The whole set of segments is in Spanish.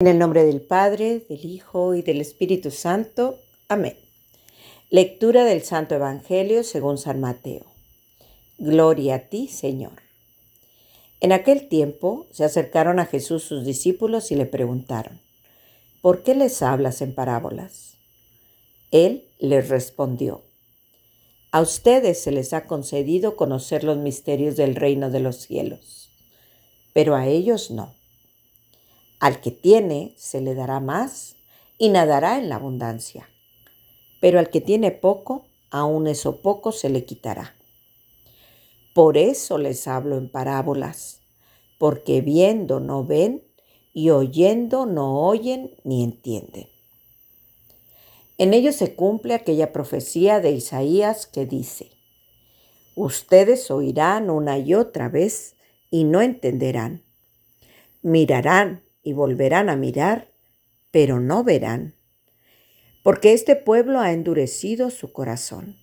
En el nombre del Padre, del Hijo y del Espíritu Santo. Amén. Lectura del Santo Evangelio según San Mateo. Gloria a ti, Señor. En aquel tiempo se acercaron a Jesús sus discípulos y le preguntaron, ¿por qué les hablas en parábolas? Él les respondió, a ustedes se les ha concedido conocer los misterios del reino de los cielos, pero a ellos no al que tiene se le dará más y nadará en la abundancia. Pero al que tiene poco, aun eso poco se le quitará. Por eso les hablo en parábolas, porque viendo no ven y oyendo no oyen ni entienden. En ello se cumple aquella profecía de Isaías que dice, Ustedes oirán una y otra vez y no entenderán. Mirarán y volverán a mirar, pero no verán, porque este pueblo ha endurecido su corazón,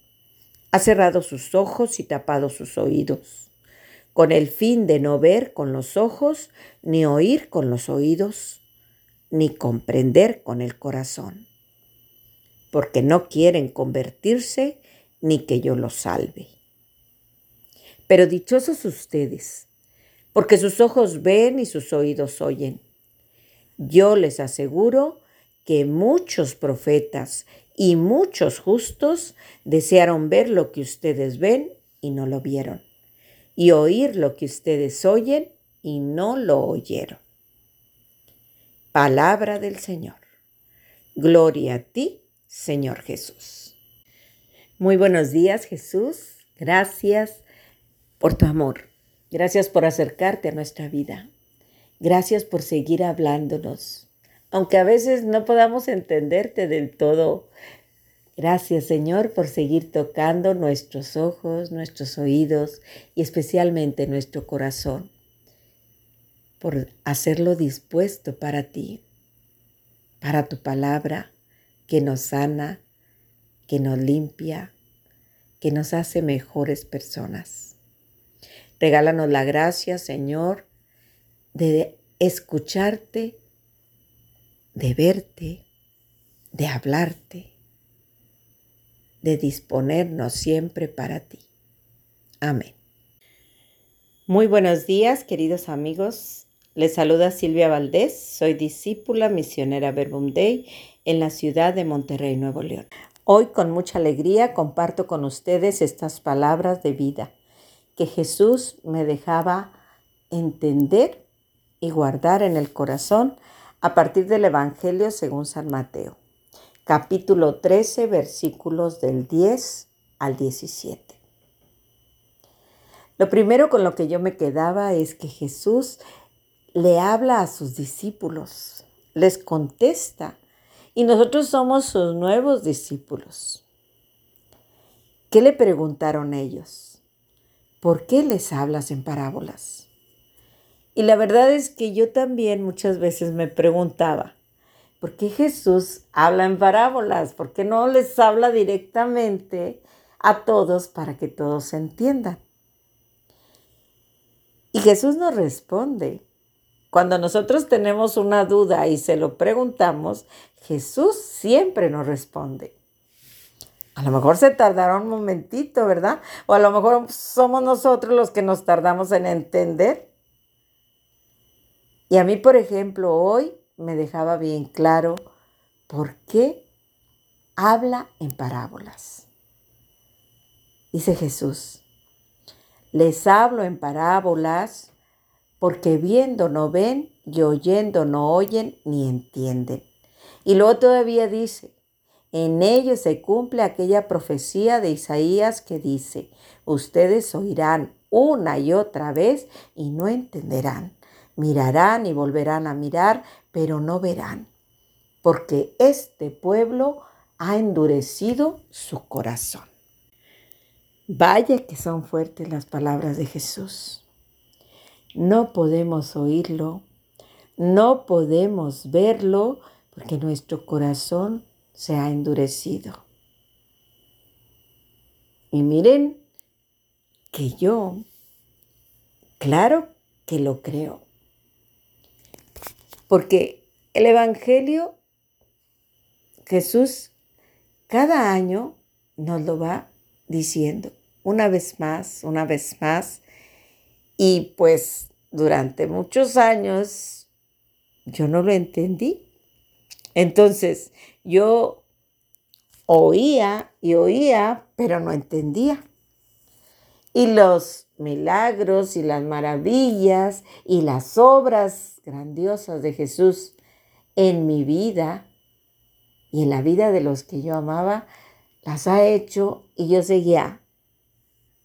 ha cerrado sus ojos y tapado sus oídos, con el fin de no ver con los ojos, ni oír con los oídos, ni comprender con el corazón, porque no quieren convertirse ni que yo los salve. Pero dichosos ustedes, porque sus ojos ven y sus oídos oyen yo les aseguro que muchos profetas y muchos justos desearon ver lo que ustedes ven y no lo vieron, y oír lo que ustedes oyen y no lo oyeron. Palabra del Señor. Gloria a ti, Señor Jesús. Muy buenos días, Jesús. Gracias por tu amor. Gracias por acercarte a nuestra vida. Gracias por seguir hablándonos, aunque a veces no podamos entenderte del todo. Gracias Señor por seguir tocando nuestros ojos, nuestros oídos y especialmente nuestro corazón, por hacerlo dispuesto para ti, para tu palabra que nos sana, que nos limpia, que nos hace mejores personas. Regálanos la gracia, Señor, de escucharte, de verte, de hablarte, de disponernos siempre para ti. Amén. Muy buenos días, queridos amigos. Les saluda Silvia Valdés. Soy discípula misionera Verbum Day en la ciudad de Monterrey, Nuevo León. Hoy con mucha alegría comparto con ustedes estas palabras de vida que Jesús me dejaba entender y guardar en el corazón a partir del Evangelio según San Mateo, capítulo 13, versículos del 10 al 17. Lo primero con lo que yo me quedaba es que Jesús le habla a sus discípulos, les contesta, y nosotros somos sus nuevos discípulos. ¿Qué le preguntaron ellos? ¿Por qué les hablas en parábolas? Y la verdad es que yo también muchas veces me preguntaba, ¿por qué Jesús habla en parábolas? ¿Por qué no les habla directamente a todos para que todos entiendan? Y Jesús nos responde. Cuando nosotros tenemos una duda y se lo preguntamos, Jesús siempre nos responde. A lo mejor se tardará un momentito, ¿verdad? O a lo mejor somos nosotros los que nos tardamos en entender. Y a mí, por ejemplo, hoy me dejaba bien claro por qué habla en parábolas. Dice Jesús, les hablo en parábolas porque viendo no ven y oyendo no oyen ni entienden. Y luego todavía dice, en ello se cumple aquella profecía de Isaías que dice, ustedes oirán una y otra vez y no entenderán Mirarán y volverán a mirar, pero no verán, porque este pueblo ha endurecido su corazón. Vaya que son fuertes las palabras de Jesús. No podemos oírlo, no podemos verlo, porque nuestro corazón se ha endurecido. Y miren que yo, claro que lo creo. Porque El Evangelio, Jesús cada año nos lo va diciendo una vez más, una vez más. Y pues durante muchos años yo no lo entendí. Entonces yo oía y oía, pero no entendía. Y los milagros y las maravillas y las obras grandiosas de Jesús en mi vida y en la vida de los que yo amaba, las ha hecho y yo seguía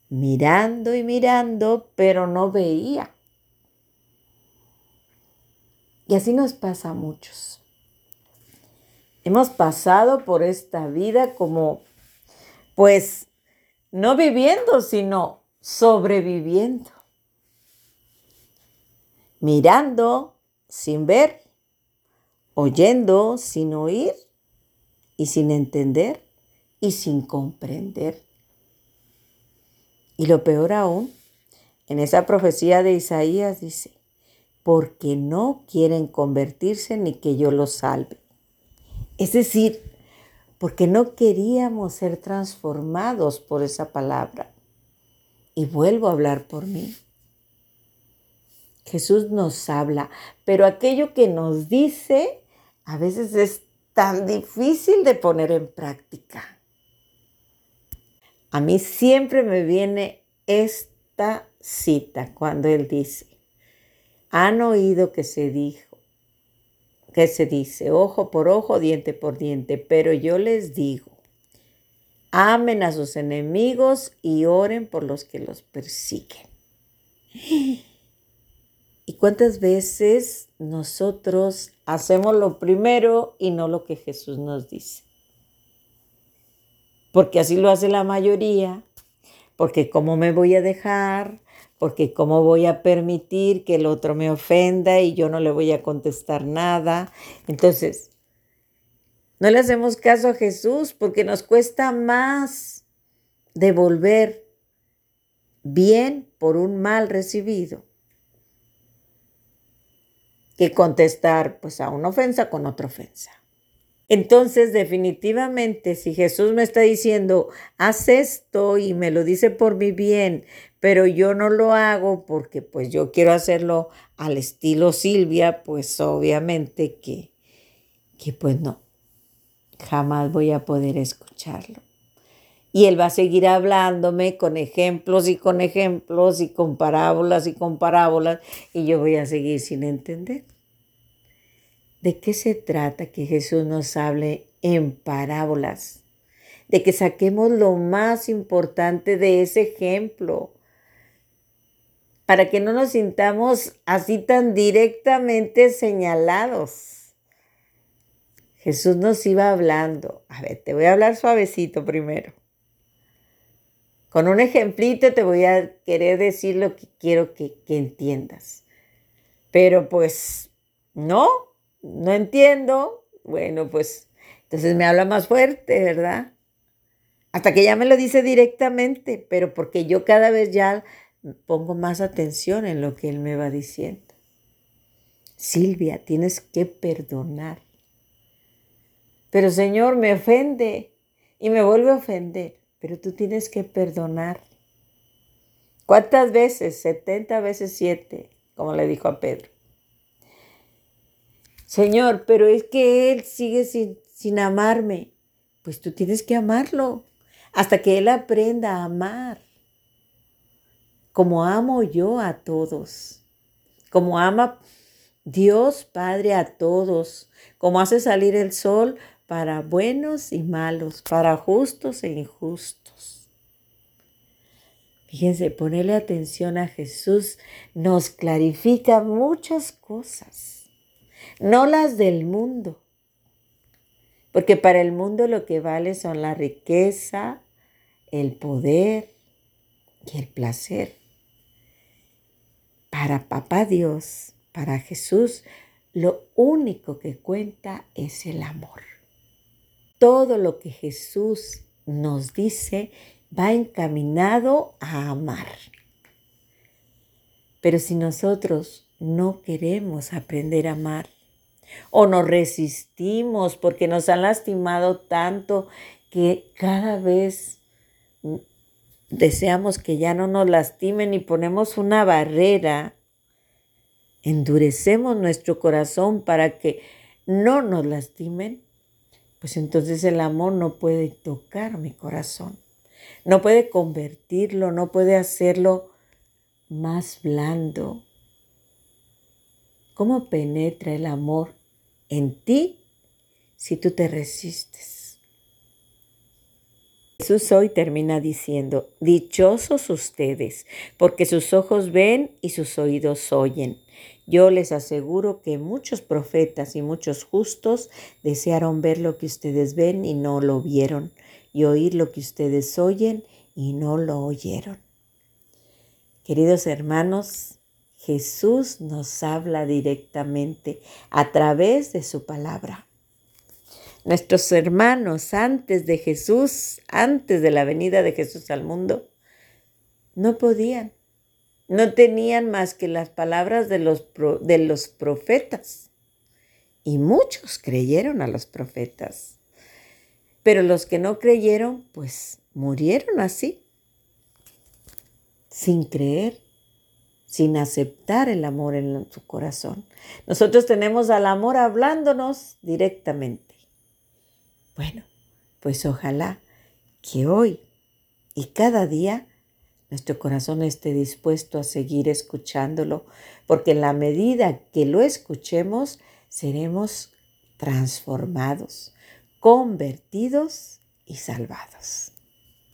mirando y mirando, pero no veía. Y así nos pasa a muchos. Hemos pasado por esta vida como, pues, no viviendo, sino sobreviviendo. Mirando sin ver, oyendo sin oír y sin entender y sin comprender. Y lo peor aún, en esa profecía de Isaías dice, porque no quieren convertirse ni que yo los salve. Es decir, porque no queríamos ser transformados por esa palabra. Y vuelvo a hablar por mí. Jesús nos habla, pero aquello que nos dice a veces es tan difícil de poner en práctica. A mí siempre me viene esta cita cuando Él dice, han oído que se dijo, que se dice, ojo por ojo, diente por diente, pero yo les digo, amen a sus enemigos y oren por los que los persiguen. ¿Y cuántas veces nosotros hacemos lo primero y no lo que Jesús nos dice? Porque así lo hace la mayoría, porque cómo me voy a dejar, porque cómo voy a permitir que el otro me ofenda y yo no le voy a contestar nada. Entonces, no le hacemos caso a Jesús porque nos cuesta más devolver bien por un mal recibido que contestar pues a una ofensa con otra ofensa. Entonces, definitivamente, si Jesús me está diciendo, haz esto y me lo dice por mi bien, pero yo no lo hago porque pues yo quiero hacerlo al estilo Silvia, pues obviamente que, que pues no, jamás voy a poder escucharlo. Y él va a seguir hablándome con ejemplos y con ejemplos y con parábolas y con parábolas y yo voy a seguir sin entender. ¿De qué se trata que Jesús nos hable en parábolas? De que saquemos lo más importante de ese ejemplo, para que no nos sintamos así tan directamente señalados. Jesús nos iba hablando. A ver, te voy a hablar suavecito primero. Con un ejemplito te voy a querer decir lo que quiero que, entiendas. Pero pues no, no entiendo, bueno, pues entonces me habla más fuerte, ¿verdad? Hasta que ya me lo dice directamente, pero porque yo cada vez ya pongo más atención en lo que él me va diciendo. Silvia, tienes que perdonar. Pero Señor, me ofende y me vuelve a ofender, pero tú tienes que perdonar. ¿Cuántas veces? 70 veces 7, como le dijo a Pedro. Señor, pero es que Él sigue sin, sin amarme. Pues tú tienes que amarlo hasta que Él aprenda a amar. Como amo yo a todos. Como ama Dios Padre a todos. Como hace salir el sol para buenos y malos, para justos e injustos. Fíjense, ponerle atención a Jesús nos clarifica muchas cosas no las del mundo. Porque para el mundo lo que vale son la riqueza, el poder y el placer. Para Papá Dios, para Jesús, lo único que cuenta es el amor. Todo lo que Jesús nos dice va encaminado a amar. Pero si nosotros no queremos aprender a amar, o nos resistimos porque nos han lastimado tanto que cada vez deseamos que ya no nos lastimen y ponemos una barrera, endurecemos nuestro corazón para que no nos lastimen, pues entonces el amor no puede tocar mi corazón, no puede convertirlo, no puede hacerlo más blando. ¿Cómo penetra el amor en ti si tú te resistes? Jesús hoy termina diciendo, dichosos ustedes, porque sus ojos ven y sus oídos oyen. Yo les aseguro que muchos profetas y muchos justos desearon ver lo que ustedes ven y no lo vieron, y oír lo que ustedes oyen y no lo oyeron. Queridos hermanos, Jesús nos habla directamente a través de su palabra. Nuestros hermanos antes de Jesús, antes de la venida de Jesús al mundo, no podían, no tenían más que las palabras de los, de los profetas. Y muchos creyeron a los profetas. Pero los que no creyeron, pues murieron así, sin creer, sin aceptar el amor en su corazón. Nosotros tenemos al amor hablándonos directamente. Bueno, pues ojalá que hoy y cada día nuestro corazón esté dispuesto a seguir escuchándolo, porque en la medida que lo escuchemos, seremos transformados, convertidos y salvados.